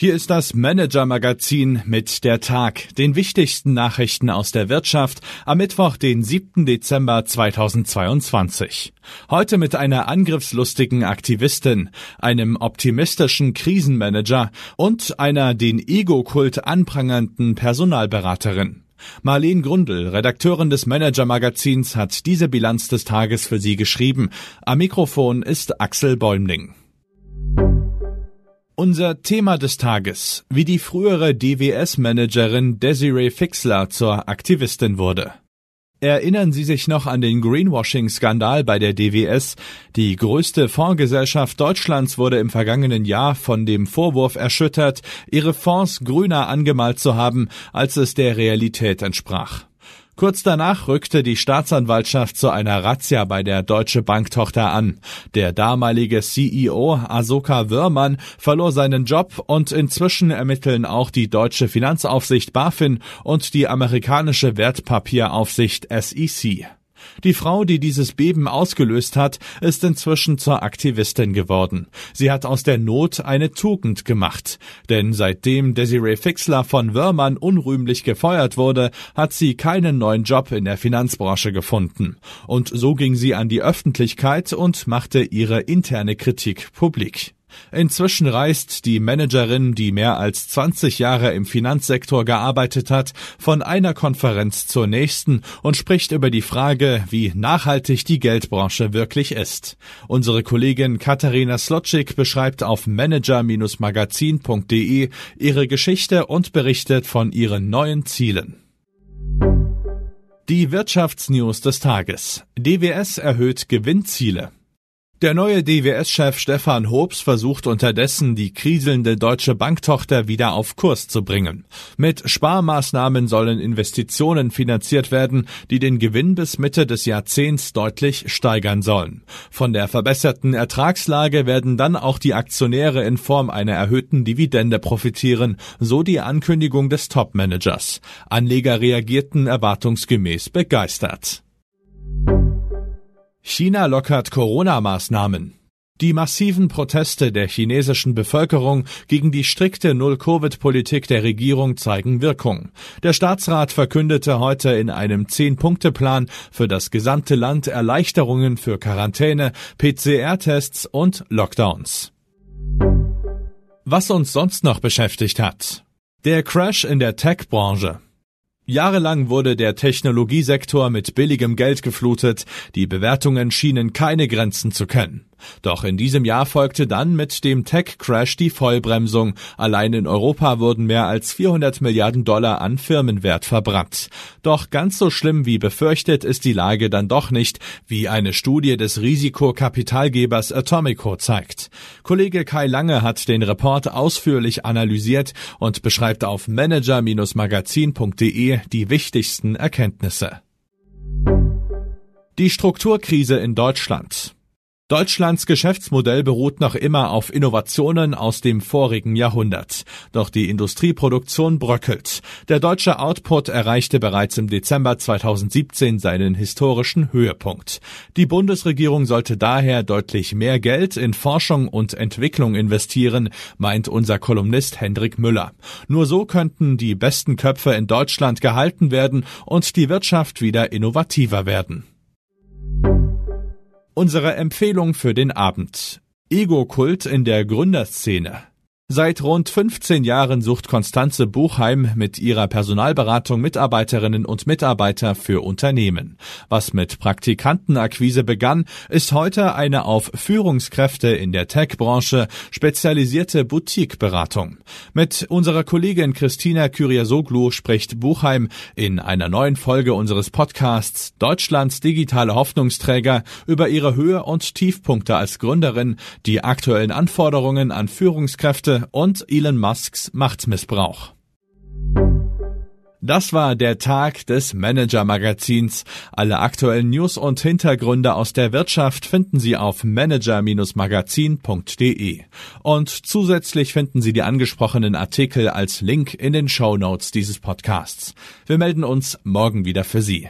Hier ist das Manager-Magazin mit der Tag, den wichtigsten Nachrichten aus der Wirtschaft am Mittwoch, den 7. Dezember 2022. Heute mit einer angriffslustigen Aktivistin, einem optimistischen Krisenmanager und einer den Ego-Kult anprangernden Personalberaterin. Marlene Grundl, Redakteurin des Manager-Magazins, hat diese Bilanz des Tages für Sie geschrieben. Am Mikrofon ist Axel Bäumling. Unser Thema des Tages, wie die frühere DWS-Managerin Desiree Fixler zur Aktivistin wurde. Erinnern Sie sich noch an den Greenwashing-Skandal bei der DWS? Die größte Fondsgesellschaft Deutschlands wurde im vergangenen Jahr von dem Vorwurf erschüttert, ihre Fonds grüner angemalt zu haben, als es der Realität entsprach. Kurz danach rückte die Staatsanwaltschaft zu einer Razzia bei der Deutsche Bank-Tochter an. Der damalige CEO Asoka Wörmann verlor seinen Job und inzwischen ermitteln auch die deutsche Finanzaufsicht BaFin und die amerikanische Wertpapieraufsicht SEC. Die Frau, die dieses Beben ausgelöst hat, ist inzwischen zur Aktivistin geworden. Sie hat aus der Not eine Tugend gemacht. Denn seitdem Desiree Fixler von Wörmann unrühmlich gefeuert wurde, hat sie keinen neuen Job in der Finanzbranche gefunden. Und so ging sie an die Öffentlichkeit und machte ihre interne Kritik publik. Inzwischen reist die Managerin, die mehr als 20 Jahre im Finanzsektor gearbeitet hat, von einer Konferenz zur nächsten und spricht über die Frage, wie nachhaltig die Geldbranche wirklich ist. Unsere Kollegin Katharina Slotschik beschreibt auf manager-magazin.de ihre Geschichte und berichtet von ihren neuen Zielen. Die Wirtschaftsnews des Tages. DWS erhöht Gewinnziele. Der neue DWS-Chef Stefan Hobbs versucht unterdessen, die kriselnde deutsche Banktochter wieder auf Kurs zu bringen. Mit Sparmaßnahmen sollen Investitionen finanziert werden, die den Gewinn bis Mitte des Jahrzehnts deutlich steigern sollen. Von der verbesserten Ertragslage werden dann auch die Aktionäre in Form einer erhöhten Dividende profitieren, so die Ankündigung des Topmanagers. Anleger reagierten erwartungsgemäß begeistert. China lockert Corona-Maßnahmen. Die massiven Proteste der chinesischen Bevölkerung gegen die strikte Null-Covid-Politik der Regierung zeigen Wirkung. Der Staatsrat verkündete heute in einem Zehn-Punkte-Plan für das gesamte Land Erleichterungen für Quarantäne, PCR-Tests und Lockdowns. Was uns sonst noch beschäftigt hat. Der Crash in der Tech-Branche. Jahrelang wurde der Technologiesektor mit billigem Geld geflutet, die Bewertungen schienen keine Grenzen zu kennen. Doch in diesem Jahr folgte dann mit dem Tech-Crash die Vollbremsung. Allein in Europa wurden mehr als 400 Milliarden Dollar an Firmenwert verbrannt. Doch ganz so schlimm wie befürchtet ist die Lage dann doch nicht, wie eine Studie des Risikokapitalgebers Atomico zeigt. Kollege Kai Lange hat den Report ausführlich analysiert und beschreibt auf manager-magazin.de die wichtigsten Erkenntnisse. Die Strukturkrise in Deutschland. Deutschlands Geschäftsmodell beruht noch immer auf Innovationen aus dem vorigen Jahrhundert. Doch die Industrieproduktion bröckelt. Der deutsche Output erreichte bereits im Dezember 2017 seinen historischen Höhepunkt. Die Bundesregierung sollte daher deutlich mehr Geld in Forschung und Entwicklung investieren, meint unser Kolumnist Hendrik Müller. Nur so könnten die besten Köpfe in Deutschland gehalten werden und die Wirtschaft wieder innovativer werden. Unsere Empfehlung für den Abend. Ego-Kult in der Gründerszene. Seit rund 15 Jahren sucht Konstanze Buchheim mit ihrer Personalberatung Mitarbeiterinnen und Mitarbeiter für Unternehmen. Was mit Praktikantenakquise begann, ist heute eine auf Führungskräfte in der Tech-Branche spezialisierte Boutique-Beratung. Mit unserer Kollegin Christina Kyriasoglu spricht Buchheim in einer neuen Folge unseres Podcasts Deutschlands digitale Hoffnungsträger über ihre Höhe und Tiefpunkte als Gründerin, die aktuellen Anforderungen an Führungskräfte und Elon Musks Machtmissbrauch. Das war der Tag des Manager Magazins. Alle aktuellen News und Hintergründe aus der Wirtschaft finden Sie auf manager-magazin.de. Und zusätzlich finden Sie die angesprochenen Artikel als Link in den Show Notes dieses Podcasts. Wir melden uns morgen wieder für Sie.